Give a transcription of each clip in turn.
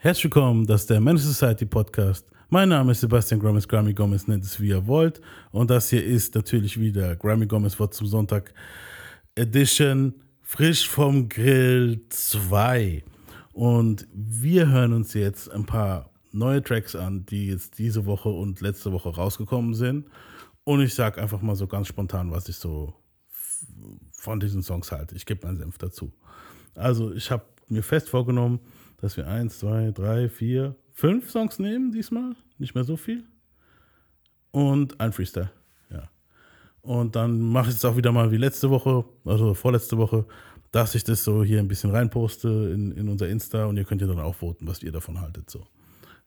Herzlich willkommen, das ist der Men's Society Podcast. Mein Name ist Sebastian Gomez, Grammy Gomez nennt es wie ihr wollt. Und das hier ist natürlich wieder Grammy Gomez Wort zum Sonntag Edition frisch vom Grill 2. Und wir hören uns jetzt ein paar neue Tracks an, die jetzt diese Woche und letzte Woche rausgekommen sind. Und ich sage einfach mal so ganz spontan, was ich so von diesen Songs halte. Ich gebe meinen Senf dazu. Also ich habe mir fest vorgenommen, dass wir eins, zwei, drei, vier, fünf Songs nehmen diesmal. Nicht mehr so viel. Und ein Freestyle. Ja. Und dann mache ich es auch wieder mal wie letzte Woche, also vorletzte Woche, dass ich das so hier ein bisschen reinposte in, in unser Insta und ihr könnt ja dann auch voten, was ihr davon haltet. So.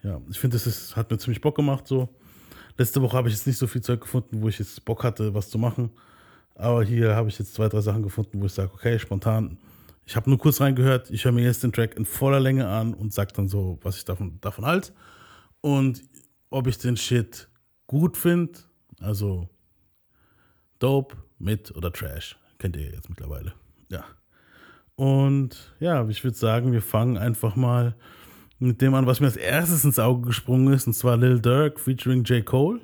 Ja, ich finde, das ist, hat mir ziemlich Bock gemacht. So. Letzte Woche habe ich jetzt nicht so viel Zeug gefunden, wo ich jetzt Bock hatte, was zu machen. Aber hier habe ich jetzt zwei, drei Sachen gefunden, wo ich sage, okay, spontan ich habe nur kurz reingehört, ich höre mir jetzt den Track in voller Länge an und sage dann so, was ich davon, davon halte. Und ob ich den Shit gut finde, also dope, mit oder trash. Kennt ihr jetzt mittlerweile. Ja. Und ja, ich würde sagen, wir fangen einfach mal mit dem an, was mir als erstes ins Auge gesprungen ist, und zwar Lil Durk featuring J. Cole.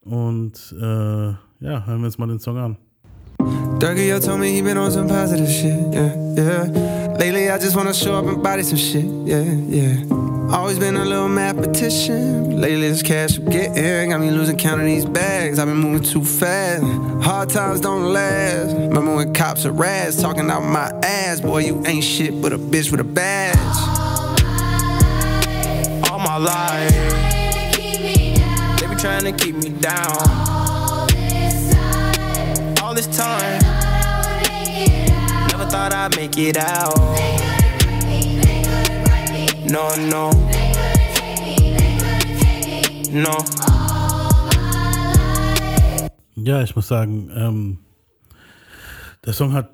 Und äh, ja, hören wir uns mal den Song an. Yo told me he been on some positive shit, yeah, yeah. Lately, I just wanna show up and body some shit, yeah, yeah. Always been a little mathematician. Lately, this cash I'm getting got me losing count of these bags. I've been moving too fast. Hard times don't last. Remember when cops are rats talking out my ass? Boy, you ain't shit but a bitch with a badge. All my life, they be trying to keep me down all this time. Never thought I'd make it out. No, no. No. Ja, ich muss sagen, ähm, der Song hat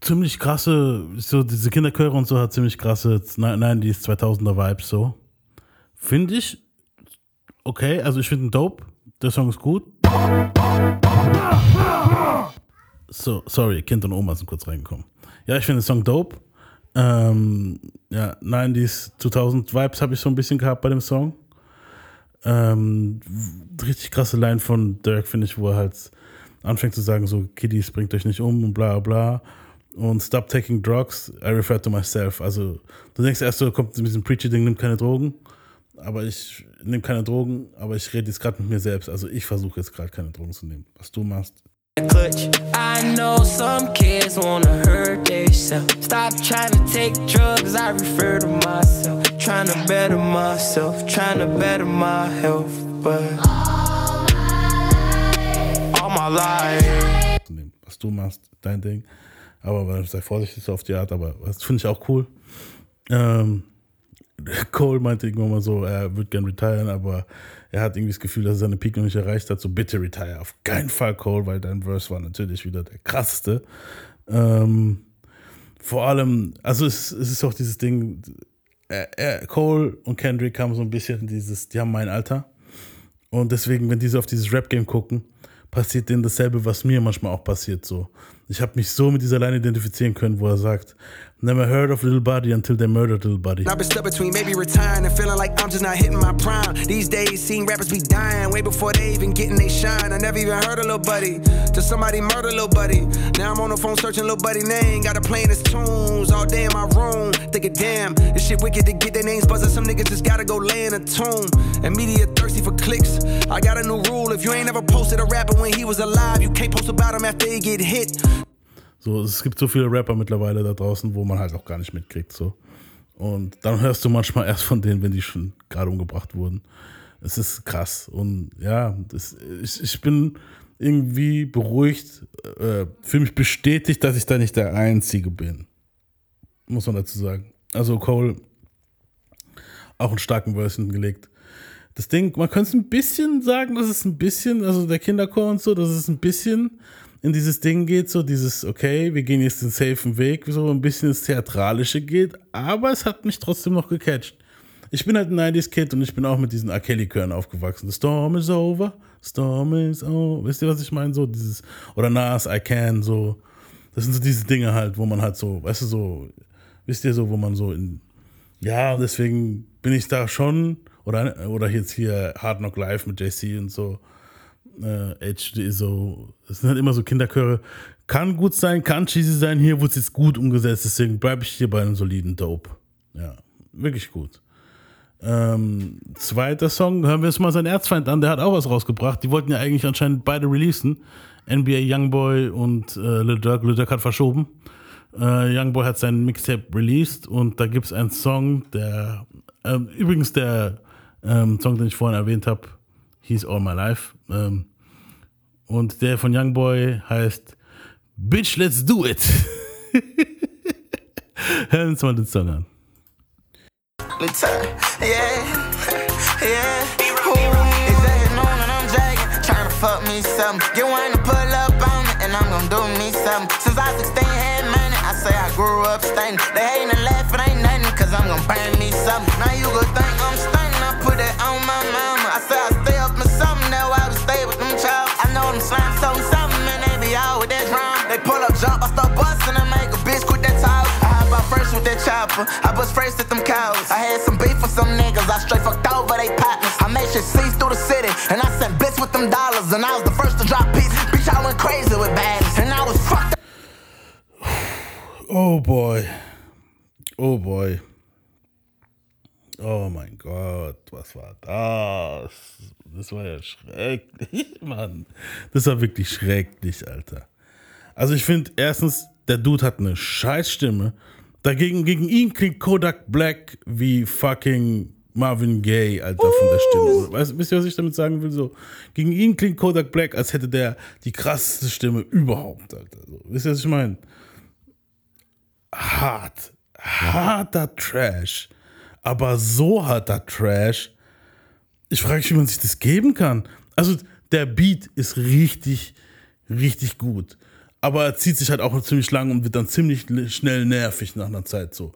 ziemlich krasse, so diese Kinderchöre und so hat ziemlich krasse 90s, 2000er Vibes so. Finde ich okay, also ich finde ihn dope. Der Song ist gut. So, sorry, Kind und Oma sind kurz reingekommen. Ja, ich finde den Song dope. Ähm, ja, 90s, 2000 Vibes habe ich so ein bisschen gehabt bei dem Song. Ähm, richtig krasse Line von Dirk, finde ich, wo er halt anfängt zu sagen, so, Kiddies, bringt euch nicht um und bla bla. Und stop taking drugs, I refer to myself. Also, du denkst erst so, kommt mit diesem Preachy-Ding, nimm keine Drogen. Aber ich nehme keine Drogen, aber ich rede jetzt gerade mit mir selbst. Also, ich versuche jetzt gerade keine Drogen zu nehmen. Was du machst, clutch. I know some kids wanna hurt themselves. Stop trying to take drugs, I refer to myself. Trying to better myself, trying to better my health, but all my life. Was du machst, dein Ding. Aber sei vorsichtig auf die Art, aber das finde ich auch cool. Ähm, Cole meinte irgendwann mal so, er würde gern retiren, aber er hat irgendwie das Gefühl, dass er seine Peak noch nicht erreicht hat. So, bitte retire. Auf keinen Fall Cole, weil dein Verse war natürlich wieder der krasseste. Ähm, vor allem, also es, es, ist auch dieses Ding, er, er, Cole und Kendrick haben so ein bisschen dieses, die haben mein Alter. Und deswegen, wenn diese auf dieses Rap-Game gucken, passiert denen dasselbe, was mir manchmal auch passiert. So. Ich habe mich so mit dieser Line identifizieren können, wo er sagt, Never heard of Little Buddy until they murdered Little Buddy. I've been stuck between maybe retiring and feeling like I'm just not hitting my prime. These days, seeing rappers be dying way before they even getting they shine. I never even heard of Little Buddy. Till somebody murder Little Buddy. Now I'm on the phone searching Little Buddy name. Got to playing his tunes all day in my room. Thinking, damn, this shit wicked to get their names buzzing. Some niggas just gotta go lay in a tomb. And media thirsty for clicks. I got a new rule. If you ain't ever posted a rapper when he was alive, you can't post about him after he get hit. So, es gibt so viele Rapper mittlerweile da draußen, wo man halt auch gar nicht mitkriegt. So. Und dann hörst du manchmal erst von denen, wenn die schon gerade umgebracht wurden. Es ist krass. Und ja, das, ich, ich bin irgendwie beruhigt, äh, für mich bestätigt, dass ich da nicht der Einzige bin. Muss man dazu sagen. Also Cole auch einen starken Verse hingelegt. Das Ding, man könnte es ein bisschen sagen, dass es ein bisschen, also der Kinderchor und so, dass es ein bisschen in dieses Ding geht, so dieses, okay, wir gehen jetzt den safen Weg, so ein bisschen ins Theatralische geht, aber es hat mich trotzdem noch gecatcht. Ich bin halt ein 90s-Kid und ich bin auch mit diesen R. Kelly-Chören aufgewachsen. The storm is over, storm is over. Wisst ihr, was ich meine? So dieses, oder Nas, I can, so. Das sind so diese Dinge halt, wo man halt so, weißt du, so, wisst ihr so, wo man so in Ja, deswegen bin ich da schon, oder, oder jetzt hier Hard Knock Live mit JC und so, äh, HD, so, das sind halt immer so Kinderchöre. Kann gut sein, kann cheesy sein, hier wurde es jetzt gut umgesetzt, deswegen bleibe ich hier bei einem soliden Dope. Ja, wirklich gut. Ähm, zweiter Song, hören wir uns mal seinen Erzfeind an, der hat auch was rausgebracht. Die wollten ja eigentlich anscheinend beide releasen. NBA Youngboy und äh, Lil Durk. Lil Durk hat verschoben. Äh, Youngboy hat sein Mixtape released und da gibt es einen Song, der äh, übrigens der ähm, Song, den ich vorhin erwähnt habe, hieß All My Life. Ähm, und der von Youngboy heißt Bitch, let's do it. Hören uns mal den Song an. Fuck me something. One to pull up on it and I'm gonna do me something. Since I was 16, had money, I say I grew up stunning. They hating and laughing, ain't nothing, cause I'm gonna burn me something. Now you go think I'm stunning, I put it on my mama. Chopper, I bust first at them cows. I had some beef with some niggas, I straight fucked over they partners. I made shit cease through the city, and I sent bits with them dollars, and I was the first to drop beats. Bitch, I went crazy with baddies, and I was fucked. Oh boy. Oh boy. Oh mein Gott, was war das? Das war ja schrecklich, Mann. Das war wirklich schrecklich, Alter. Also ich finde, erstens, der Dude hat eine Scheißstimme. Dagegen, gegen ihn klingt Kodak Black wie fucking Marvin Gaye, Alter, von der Stimme. Weißt, wisst ihr, was ich damit sagen will? So, gegen ihn klingt Kodak Black, als hätte der die krasseste Stimme überhaupt, Alter. So, wisst ihr, was ich meine? Hart. Harter Trash. Aber so harter Trash. Ich frage mich, wie man sich das geben kann. Also, der Beat ist richtig, richtig gut. Aber er zieht sich halt auch ziemlich lang und wird dann ziemlich schnell nervig nach einer Zeit so.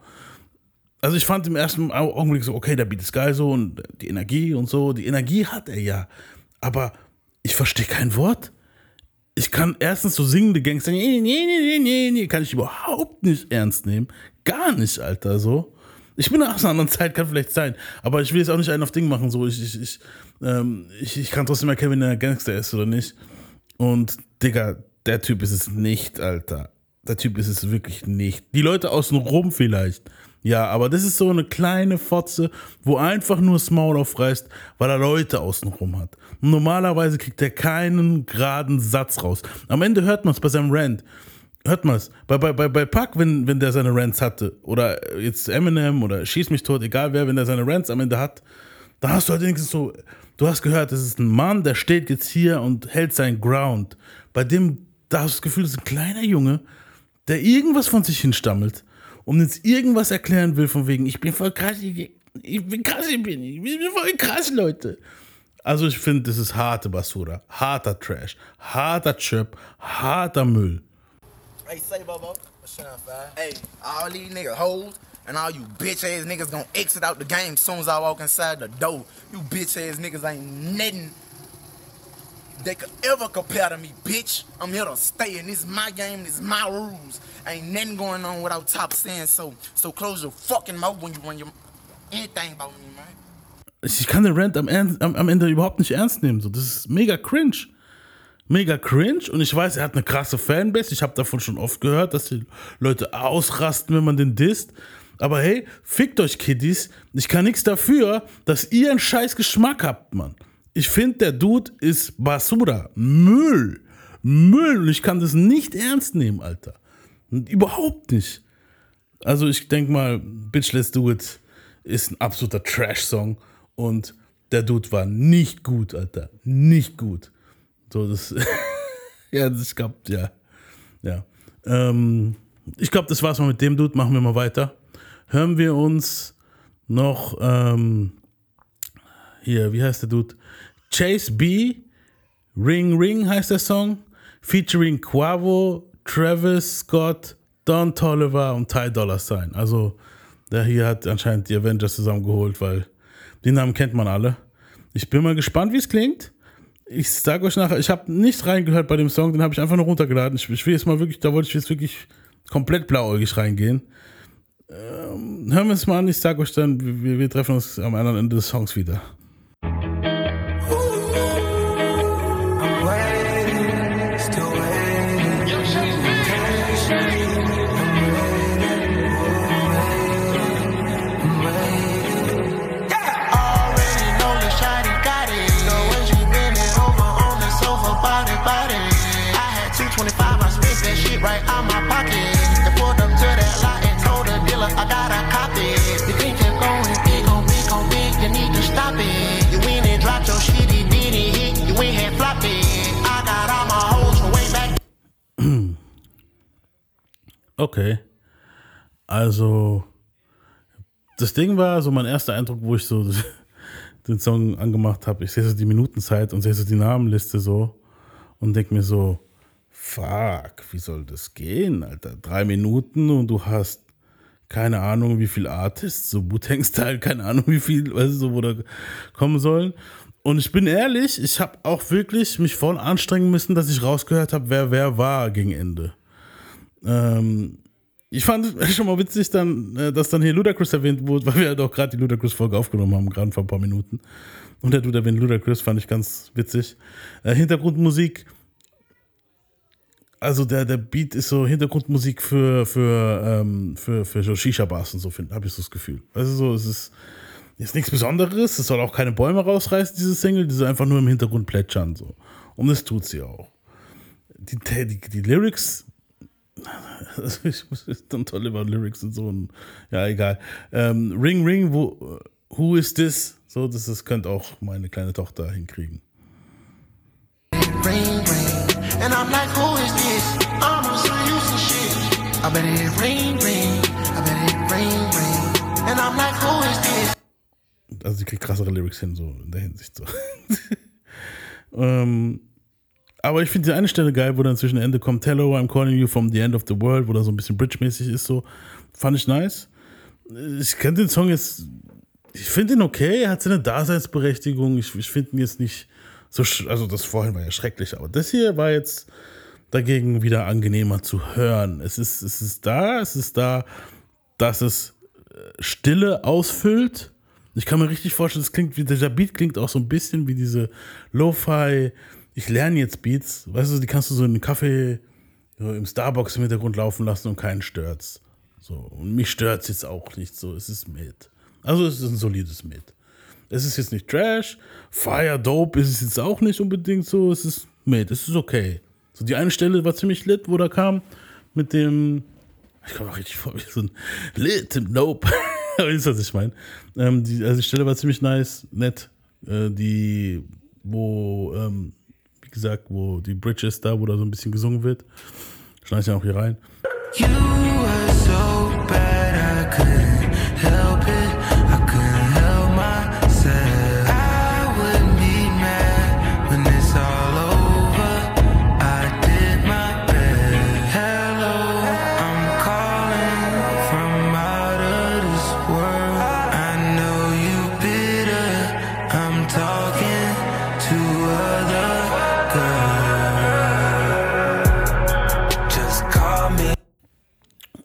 Also ich fand im ersten Augenblick so, okay, der Beat ist geil so und die Energie und so. Die Energie hat er ja. Aber ich verstehe kein Wort. Ich kann erstens so singende Gangster, nee, nee, nee, nee, nee, kann ich überhaupt nicht ernst nehmen. Gar nicht, Alter, so. Ich bin aus einer anderen Zeit, kann vielleicht sein. Aber ich will jetzt auch nicht einen auf Ding machen, so. Ich, ich, ich, ähm, ich, ich kann trotzdem erkennen, wenn er ein Gangster ist oder nicht. Und, Digga, der Typ ist es nicht, Alter. Der Typ ist es wirklich nicht. Die Leute außen rum vielleicht. Ja, aber das ist so eine kleine Fotze, wo einfach nur das Maul aufreißt, weil er Leute außenrum hat. Normalerweise kriegt er keinen geraden Satz raus. Am Ende hört man es bei seinem Rant. Hört man es. Bei, bei, bei, bei Pac, wenn, wenn der seine Rants hatte, oder jetzt Eminem oder Schieß mich tot, egal wer, wenn der seine Rants am Ende hat, da hast du halt wenigstens so, du hast gehört, das ist ein Mann, der steht jetzt hier und hält seinen Ground. Bei dem, da hast du das Gefühl, das ist ein kleiner Junge, der irgendwas von sich hinstammelt und jetzt irgendwas erklären will, von wegen, ich bin voll krass, ich, bin krass, ich bin, ich bin voll krass, Leute. Also ich finde, das ist harte Basura, harter Trash, harter Chip, harter Müll. Hey, say Bobo, what's up, Hey, all these niggas hoes and all you bitch ass niggas gonna exit out the game soon as I walk inside the door. You bitch ass niggas ain't nothing they could ever compare to me, bitch. I'm here to stay, and this is my game, this is my rules. Ain't nothing going on without top saying so. So close your fucking mouth when you when you anything about me, man. Ich kann den Rant am, am, am Ende überhaupt nicht ernst nehmen. So, das ist mega cringe. Mega cringe und ich weiß, er hat eine krasse Fanbase. Ich habe davon schon oft gehört, dass die Leute ausrasten, wenn man den disst. Aber hey, fickt euch, Kiddies. Ich kann nichts dafür, dass ihr einen scheiß Geschmack habt, Mann. Ich finde, der Dude ist Basura. Müll. Müll. Und ich kann das nicht ernst nehmen, Alter. Überhaupt nicht. Also ich denke mal, Bitch Let's Do It ist ein absoluter Trash-Song. Und der Dude war nicht gut, Alter. Nicht gut. So, das. ja, das gab, ja. Ja. Ähm, ich glaube, das war's mal mit dem Dude. Machen wir mal weiter. Hören wir uns noch. Ähm, hier, wie heißt der Dude? Chase B, Ring Ring heißt der Song, featuring Quavo, Travis Scott, Don Tolliver und Ty Dolla Sign. Also der hier hat anscheinend die Avengers zusammengeholt, weil die Namen kennt man alle. Ich bin mal gespannt, wie es klingt. Ich sage euch nachher, ich habe nicht reingehört bei dem Song, den habe ich einfach nur runtergeladen. Ich, ich will jetzt mal wirklich, da wollte ich jetzt wirklich komplett blauäugig reingehen. Ähm, hören wir es mal an, ich sag euch dann, wir, wir treffen uns am anderen Ende des Songs wieder. Okay. Also, das Ding war so mein erster Eindruck, wo ich so den Song angemacht habe. Ich sehe so die Minutenzeit und sehe so die Namenliste so und denke mir so, fuck, wie soll das gehen, Alter? Drei Minuten und du hast keine Ahnung, wie viel Artists, so Wu-Tang-Style, keine Ahnung, wie viel, weißt du, so, wo da kommen sollen. Und ich bin ehrlich, ich habe auch wirklich mich voll anstrengen müssen, dass ich rausgehört habe, wer wer war gegen Ende. Ähm, ich fand es schon mal witzig, dann, äh, dass dann hier Ludacris erwähnt wurde, weil wir ja doch gerade die Ludacris-Folge aufgenommen haben, gerade vor ein paar Minuten. Und der Dude erwähnt Ludacris, fand ich ganz witzig. Äh, Hintergrundmusik, also der, der Beat ist so Hintergrundmusik für, für, ähm, für, für so Shisha-Bars und so, habe ich so das Gefühl. Also so, es ist, ist nichts Besonderes, es soll auch keine Bäume rausreißen, diese Single, die soll einfach nur im Hintergrund plätschern. So. Und das tut sie auch. Die, die, die Lyrics ich muss dann toll über Lyrics und so. Und, ja, egal. Ähm, Ring Ring, wo, who is this? So, das, das könnte auch meine kleine Tochter hinkriegen. ring, ring. And I'm like, who is this? I'm so used to shit. I bet it ring, ring. I bet it ring, ring. And I'm like, who is this? Also, sie kriegt krassere Lyrics hin, so in der Hinsicht. So. ähm, aber ich finde die eine Stelle geil, wo dann zwischen Ende kommt, Hello, I'm calling you from the end of the world, wo da so ein bisschen Bridge-mäßig ist, so. Fand ich nice. Ich kenne den Song jetzt, ich finde ihn okay, er hat seine Daseinsberechtigung. Ich, ich finde ihn jetzt nicht so, also das vorhin war ja schrecklich, aber das hier war jetzt dagegen wieder angenehmer zu hören. Es ist, es ist da, es ist da, dass es äh, Stille ausfüllt. Ich kann mir richtig vorstellen, das klingt wie, dieser Beat klingt auch so ein bisschen wie diese Lo-Fi, ich lerne jetzt Beats, weißt du, die kannst du so in einen Kaffee so im Starbucks im Hintergrund laufen lassen und keinen stört's. So, und mich stört's jetzt auch nicht so, es ist mit. Also es ist ein solides mit. Es ist jetzt nicht Trash, Fire Dope ist es jetzt auch nicht unbedingt so, es ist mit, es ist okay. So die eine Stelle war ziemlich lit, wo da kam mit dem, ich komme auch richtig vor wie so ein lit Nope. Aber ist was ich meine. Ähm, die, also die Stelle war ziemlich nice, nett. Äh, die, wo, ähm, gesagt, wo die Bridge ist da, wo da so ein bisschen gesungen wird. Schneide ich ja auch hier rein. You were so bad,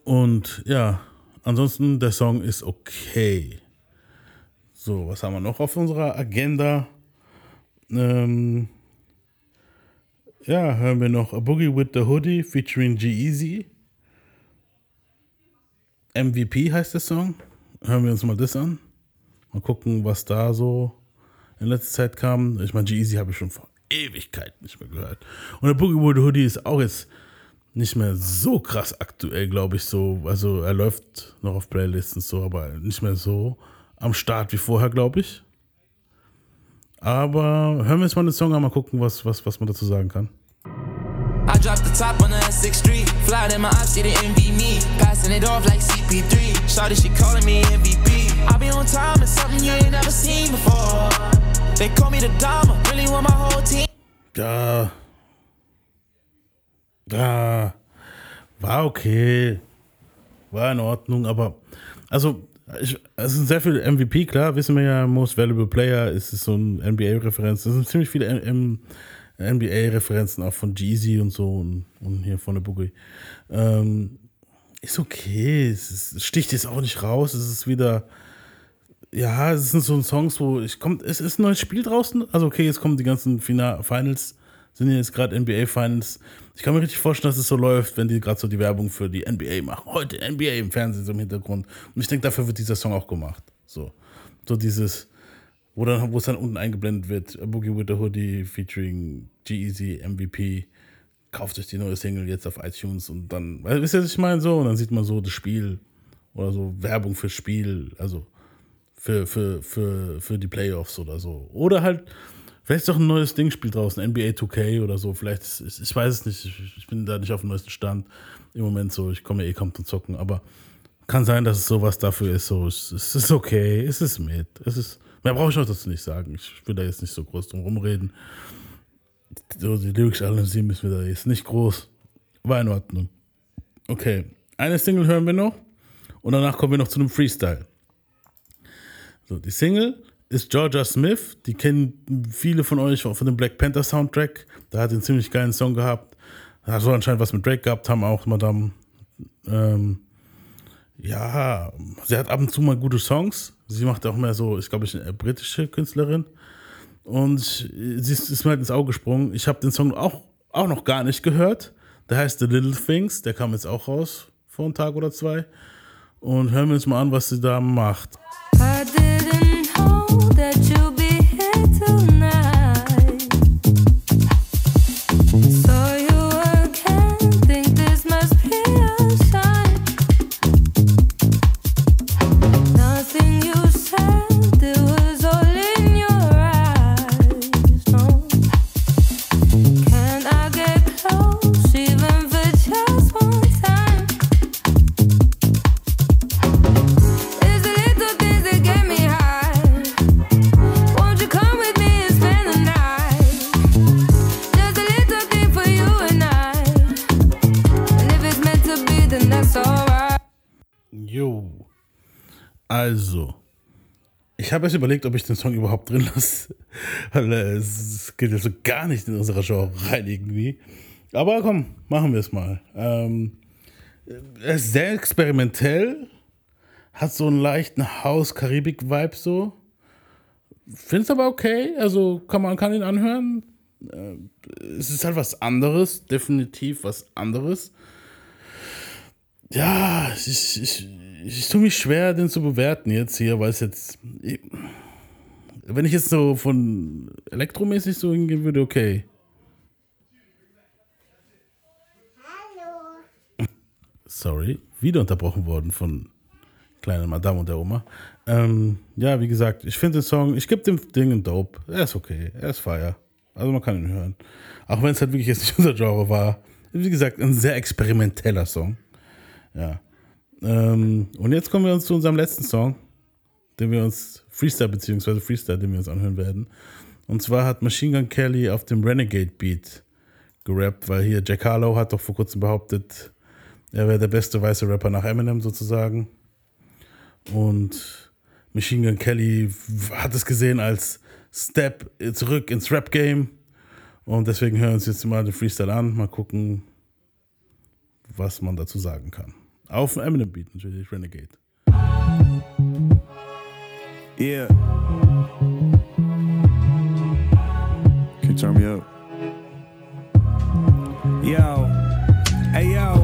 Und ja, ansonsten der Song ist okay. So, was haben wir noch auf unserer Agenda? Ähm, ja, hören wir noch A Boogie with the Hoodie featuring G-Eazy. MVP heißt der Song. Hören wir uns mal das an. Mal gucken, was da so in letzter Zeit kam. Ich meine, G-Eazy habe ich schon vor Ewigkeit nicht mehr gehört. Und der Boogie with the Hoodie ist auch jetzt nicht mehr so krass aktuell, glaube ich, so. Also er läuft noch auf Playlists und so, aber nicht mehr so am Start wie vorher, glaube ich. Aber hören wir jetzt mal den Song an, mal gucken, was, was, was man dazu sagen kann. I dropped the top on the S6 Street. Fly in my ops, see the envy me. Passing it off like CP3. Shawty, she calling me MVP. I be on time, it's something you ain't never seen before. They call me the Dama, really want my whole team. Ja. Ja. War okay. War in Ordnung, aber also ich, es sind sehr viele MVP, klar, wissen wir ja, Most Valuable Player ist es so ein NBA-Referenz. Es sind ziemlich viele NBA-Referenzen auch von Jeezy und so und, und hier von der Boogie. Ähm, ist okay. Es, ist, sticht jetzt auch nicht raus. Es ist wieder, ja, es sind so Songs, wo ich kommt, es ist ein neues Spiel draußen. Also okay, jetzt kommen die ganzen Final, Finals, sind jetzt gerade NBA Finals. Ich kann mir richtig vorstellen, dass es so läuft, wenn die gerade so die Werbung für die NBA machen. Heute NBA im Fernsehen so im Hintergrund. Und ich denke, dafür wird dieser Song auch gemacht. So, so dieses, wo dann, wo es dann unten eingeblendet wird, Boogie with the Hoodie featuring G-Eazy, MVP kauft euch die neue Single jetzt auf iTunes und dann, wisst ihr, was ich meine? So, und dann sieht man so das Spiel oder so Werbung fürs Spiel, also für, für, für, für die Playoffs oder so. Oder halt, vielleicht ist doch ein neues Ding-Spiel draußen, NBA 2K oder so, vielleicht, ist, ich weiß es nicht, ich, bin da nicht auf dem neuesten Stand im Moment so, ich komme ja eh kaum zum Zocken, aber kann sein, dass es sowas dafür ist, so, es, ist okay, es ist mit, es ist, mehr brauche ich auch dazu nicht sagen, ich will da jetzt nicht so groß drum rumreden. So die lyrische Analyse müssen wir da jetzt nicht groß. War in Ordnung. Okay, eine Single hören wir noch. Und danach kommen wir noch zu einem Freestyle. So, die Single ist Georgia Smith. Die kennen viele von euch von dem Black Panther Soundtrack. Da hat einen ziemlich geilen Song gehabt. Hat so anscheinend was mit Drake gehabt, haben auch Madame. Ähm, ja, sie hat ab und zu mal gute Songs. Sie macht auch mehr so, ist glaube ich eine britische Künstlerin. Und sie ist, ist mir halt ins Auge gesprungen. Ich habe den Song auch, auch noch gar nicht gehört. Der heißt The Little Things. Der kam jetzt auch raus vor einem Tag oder zwei. Und hören wir uns mal an, was sie da macht. Know that you habe erst überlegt, ob ich den Song überhaupt drin lasse. Weil äh, es geht ja so gar nicht in unsere Genre rein irgendwie. Aber komm, machen wir es mal. Ähm, er ist sehr experimentell. Hat so einen leichten Haus-Karibik-Vibe so. Find's aber okay. Also kann man kann ihn anhören. Äh, es ist halt was anderes. Definitiv was anderes. Ja, ich, ich, ich, ich tue mich schwer, den zu bewerten jetzt hier, weil es jetzt. Wenn ich jetzt so von elektromäßig so hingehen würde, okay. Sorry, wieder unterbrochen worden von kleinen Madame und der Oma. Ähm, ja, wie gesagt, ich finde den Song, ich gebe dem Ding einen Dope. Er ist okay, er ist fire. Also man kann ihn hören. Auch wenn es halt wirklich jetzt nicht unser Genre war. Wie gesagt, ein sehr experimenteller Song. Ja. Ähm, und jetzt kommen wir uns zu unserem letzten Song, den wir uns, Freestyle beziehungsweise Freestyle, den wir uns anhören werden. Und zwar hat Machine Gun Kelly auf dem Renegade Beat gerappt, weil hier Jack Harlow hat doch vor kurzem behauptet, er wäre der beste weiße Rapper nach Eminem sozusagen. Und Machine Gun Kelly hat es gesehen als Step zurück ins Rap-Game. Und deswegen hören wir uns jetzt mal den Freestyle an. Mal gucken, was man dazu sagen kann. Auf dem Eminem Beat natürlich, Renegade. Yeah. Can you turn me up? Yo. Hey, yo.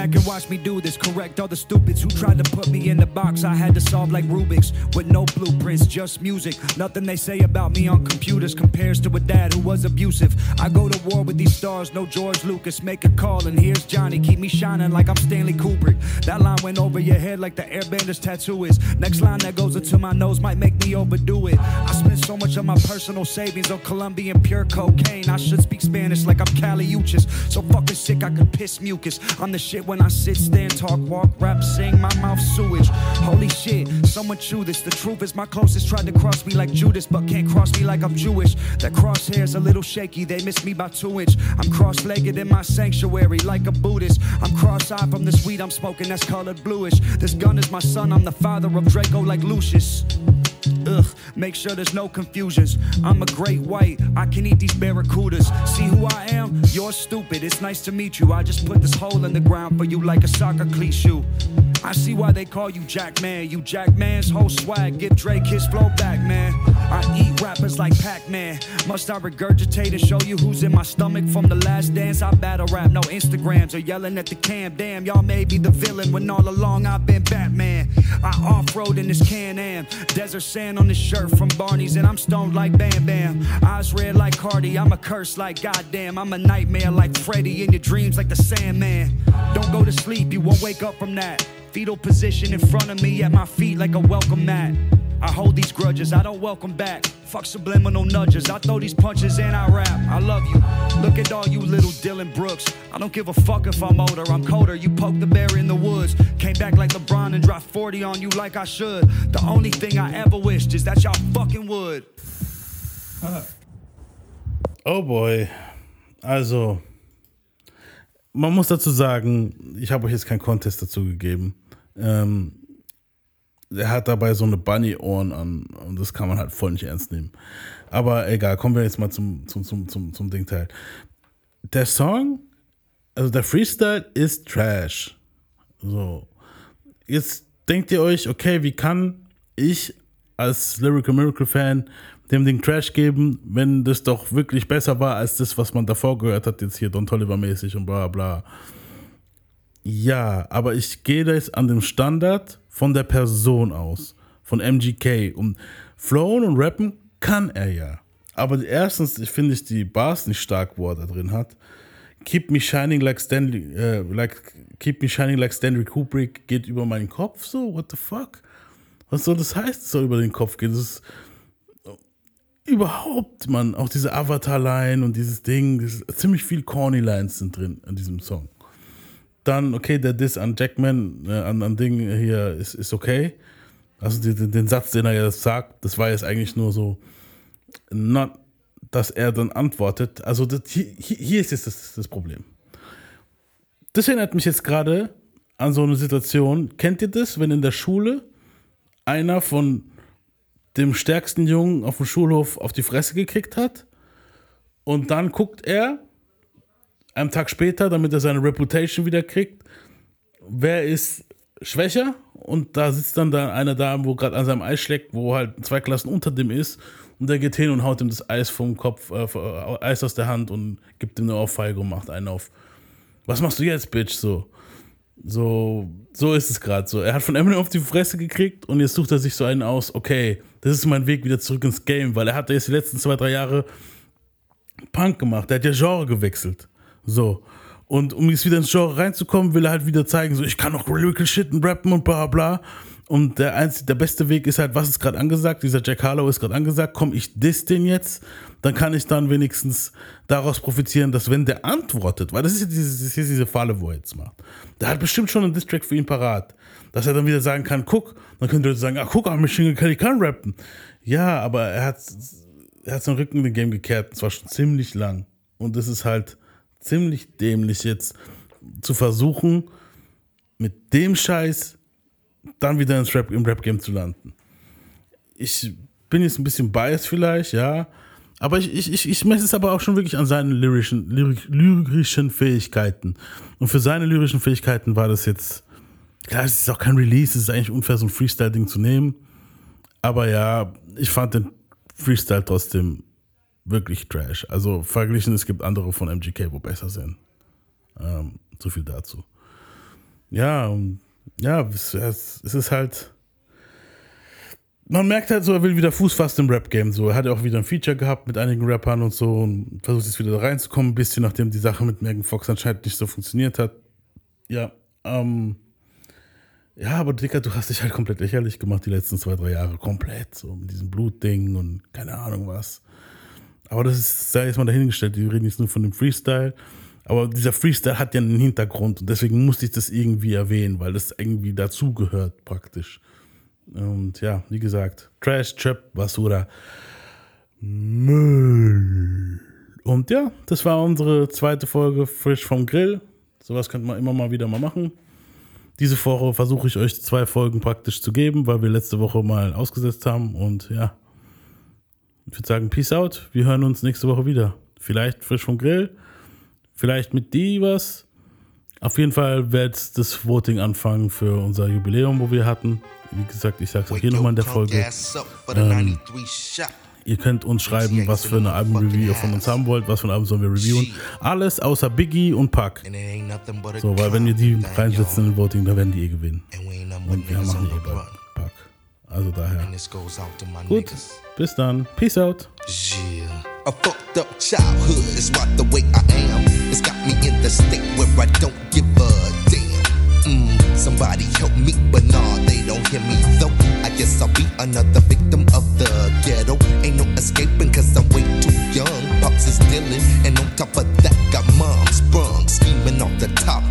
Back and watch me do this. Correct all the stupids who tried to put me in the box. I had to solve like Rubik's with no blueprints, just music. Nothing they say about me on computers compares to a dad who was abusive. I go to war with these stars, no George Lucas. Make a call, and here's Johnny. Keep me shining like I'm Stanley Kubrick. That line went over your head like the airbander's tattoo is. Next line that goes into my nose might make me overdo it. I spent so much of my personal savings on Colombian pure cocaine. I should speak Spanish like I'm Cali Uchis. So fucking sick I could piss mucus. I'm the shit when I sit, stand, talk, walk, rap, sing, my mouth sewage. Holy shit, someone chew this. The truth is my closest tried to cross me like Judas, but can't cross me like I'm Jewish. That crosshair's a little shaky, they miss me by two inch. I'm cross-legged in my sanctuary like a Buddhist. I'm cross-eyed from this weed I'm smoking that's colored bluish. This gun is my son, I'm the father of Draco like Lucius. Ugh, make sure there's no confusions. I'm a great white, I can eat these barracudas. See who I am? You're stupid, it's nice to meet you. I just put this hole in the ground for you like a soccer shoe. I see why they call you Jack Man. You Jack Man's whole swag. Give Drake his flow back, man. I eat rappers like Pac Man. Must I regurgitate and show you who's in my stomach from the last dance? I battle rap, no Instagrams or yelling at the cam. Damn, y'all may be the villain when all along I've been Batman. I off road in this Can Am. Desert sand on this shirt from Barney's, and I'm stoned like Bam Bam. Eyes red like Cardi. I'm a curse like Goddamn. I'm a nightmare like Freddy in your dreams like the Sandman. Don't go to sleep, you won't wake up from that. Fetal position in front of me at my feet like a welcome mat. I hold these grudges, I don't welcome back. Fuck subliminal nudges, I throw these punches and I rap. I love you. Look at all you little Dylan Brooks. I don't give a fuck if I'm older, I'm colder. You poke the bear in the woods. Came back like LeBron and dropped 40 on you like I should. The only thing I ever wished is that y'all fucking would. Oh boy. Also, man muss dazu sagen, ich habe euch jetzt keinen Contest dazu gegeben. Ähm, er hat dabei so eine Bunny-Ohren an und das kann man halt voll nicht ernst nehmen. Aber egal, kommen wir jetzt mal zum, zum, zum, zum, zum Dingteil. Der Song, also der Freestyle ist Trash. So. Jetzt denkt ihr euch, okay, wie kann ich als Lyrical Miracle Fan dem Ding Trash geben, wenn das doch wirklich besser war als das, was man davor gehört hat, jetzt hier Don Toliver mäßig und bla bla. Ja, aber ich gehe das an dem Standard von der Person aus, von MGK. Und flowen und rappen kann er ja. Aber erstens, ich finde ich die Bars nicht stark, wo er da drin hat. Keep me shining like Stanley, äh, like Keep me shining like Stanley Kubrick geht über meinen Kopf. So, what the fuck? Was soll das heißen, soll über den Kopf gehen? Das ist überhaupt, man, auch diese Avatar-Line und dieses Ding, das ziemlich viel corny Lines sind drin in diesem Song. Dann, okay, der Diss an Jackman, äh, an, an Ding hier ist, ist okay. Also die, den, Satz, den er jetzt sagt, das war jetzt eigentlich nur so, not, dass er dann antwortet. Also das, hier, hier ist jetzt das, das Problem. Das erinnert mich jetzt gerade an so eine Situation. Kennt ihr das, wenn in der Schule einer von dem stärksten Jungen auf dem Schulhof auf die Fresse gekriegt hat und dann guckt er einen Tag später, damit er seine Reputation wieder kriegt, wer ist schwächer und da sitzt dann da einer da, wo gerade an seinem Eis schlägt, wo halt zwei Klassen unter dem ist und der geht hin und haut ihm das Eis vom Kopf, äh, Eis aus der Hand und gibt ihm eine Ohrfeige und macht einen auf. Was machst du jetzt, Bitch? So. So, so ist es gerade so. Er hat von Eminem auf die Fresse gekriegt und jetzt sucht er sich so einen aus, okay, das ist mein Weg wieder zurück ins Game, weil er hat jetzt die letzten zwei, drei Jahre Punk gemacht. Der hat ja Genre gewechselt. So. Und um jetzt wieder ins Genre reinzukommen, will er halt wieder zeigen, so, ich kann noch lyrical shit und rappen und bla bla. Und der, einzige, der beste Weg ist halt, was ist gerade angesagt? Dieser Jack Harlow ist gerade angesagt. Komm, ich diss den jetzt. Dann kann ich dann wenigstens daraus profitieren, dass wenn der antwortet, weil das ist ja diese, diese Falle, wo er jetzt macht. Der hat bestimmt schon einen Distrack für ihn parat. Dass er dann wieder sagen kann, guck, dann könnte er sagen, ach guck, Machine Kelly kann rappen. Ja, aber er hat, er hat seinen Rücken in den Game gekehrt. Und zwar schon ziemlich lang. Und das ist halt ziemlich dämlich jetzt zu versuchen, mit dem Scheiß dann wieder ins Rap, im Rap-Game zu landen. Ich bin jetzt ein bisschen biased vielleicht, ja. Aber ich, ich, ich, ich messe es aber auch schon wirklich an seinen lyrischen, lyrik, lyrischen Fähigkeiten. Und für seine lyrischen Fähigkeiten war das jetzt, klar, es ist auch kein Release, es ist eigentlich unfair, so ein Freestyle-Ding zu nehmen. Aber ja, ich fand den Freestyle trotzdem wirklich trash. Also verglichen, es gibt andere von MGK, wo besser sind. Ähm, so viel dazu. Ja, und ja, es, ist halt. Man merkt halt so, er will wieder Fuß fassen im Rap-Game. So, er hat ja auch wieder ein Feature gehabt mit einigen Rappern und so und versucht jetzt wieder da reinzukommen, ein bisschen, nachdem die Sache mit Megan Fox anscheinend nicht so funktioniert hat. Ja, ähm. Ja, aber Dicker, du hast dich halt komplett lächerlich gemacht die letzten zwei, drei Jahre. Komplett. So mit diesem Blutding und keine Ahnung was. Aber das ist, sei jetzt mal dahingestellt, die reden jetzt nur von dem Freestyle. Aber dieser Freestyle hat ja einen Hintergrund und deswegen musste ich das irgendwie erwähnen, weil das irgendwie dazugehört praktisch. Und ja, wie gesagt, Trash, Trap, Basura, Müll. Und ja, das war unsere zweite Folge frisch vom Grill. Sowas könnte man immer mal wieder mal machen. Diese Woche versuche ich euch zwei Folgen praktisch zu geben, weil wir letzte Woche mal ausgesetzt haben. Und ja, ich würde sagen, Peace out. Wir hören uns nächste Woche wieder. Vielleicht frisch vom Grill, vielleicht mit die was. Auf jeden Fall wird das Voting anfangen für unser Jubiläum, wo wir hatten. Wie gesagt, ich sage es auch hier nochmal in der Folge. Ähm, Ihr könnt uns schreiben, was für eine Album-Review ihr von uns haben wollt, was für ein Album sollen wir reviewen. Alles außer Biggie und Pac. So, weil wenn ihr die reinsetzen in den Voting, dann werden die eh gewinnen. Und wir machen eh bald. Also daher. Gut, bis dann. Peace out. Yeah. A fucked up childhood is right the way I am. It's got me in the state where I don't give a damn. Mm, somebody help me, but nah, they don't hear me though. I guess I'll be another victim of the ghetto. Ain't no escaping cause I'm way too young. Pops is dealing, and on top of that, got mom sprung, scheming off the top.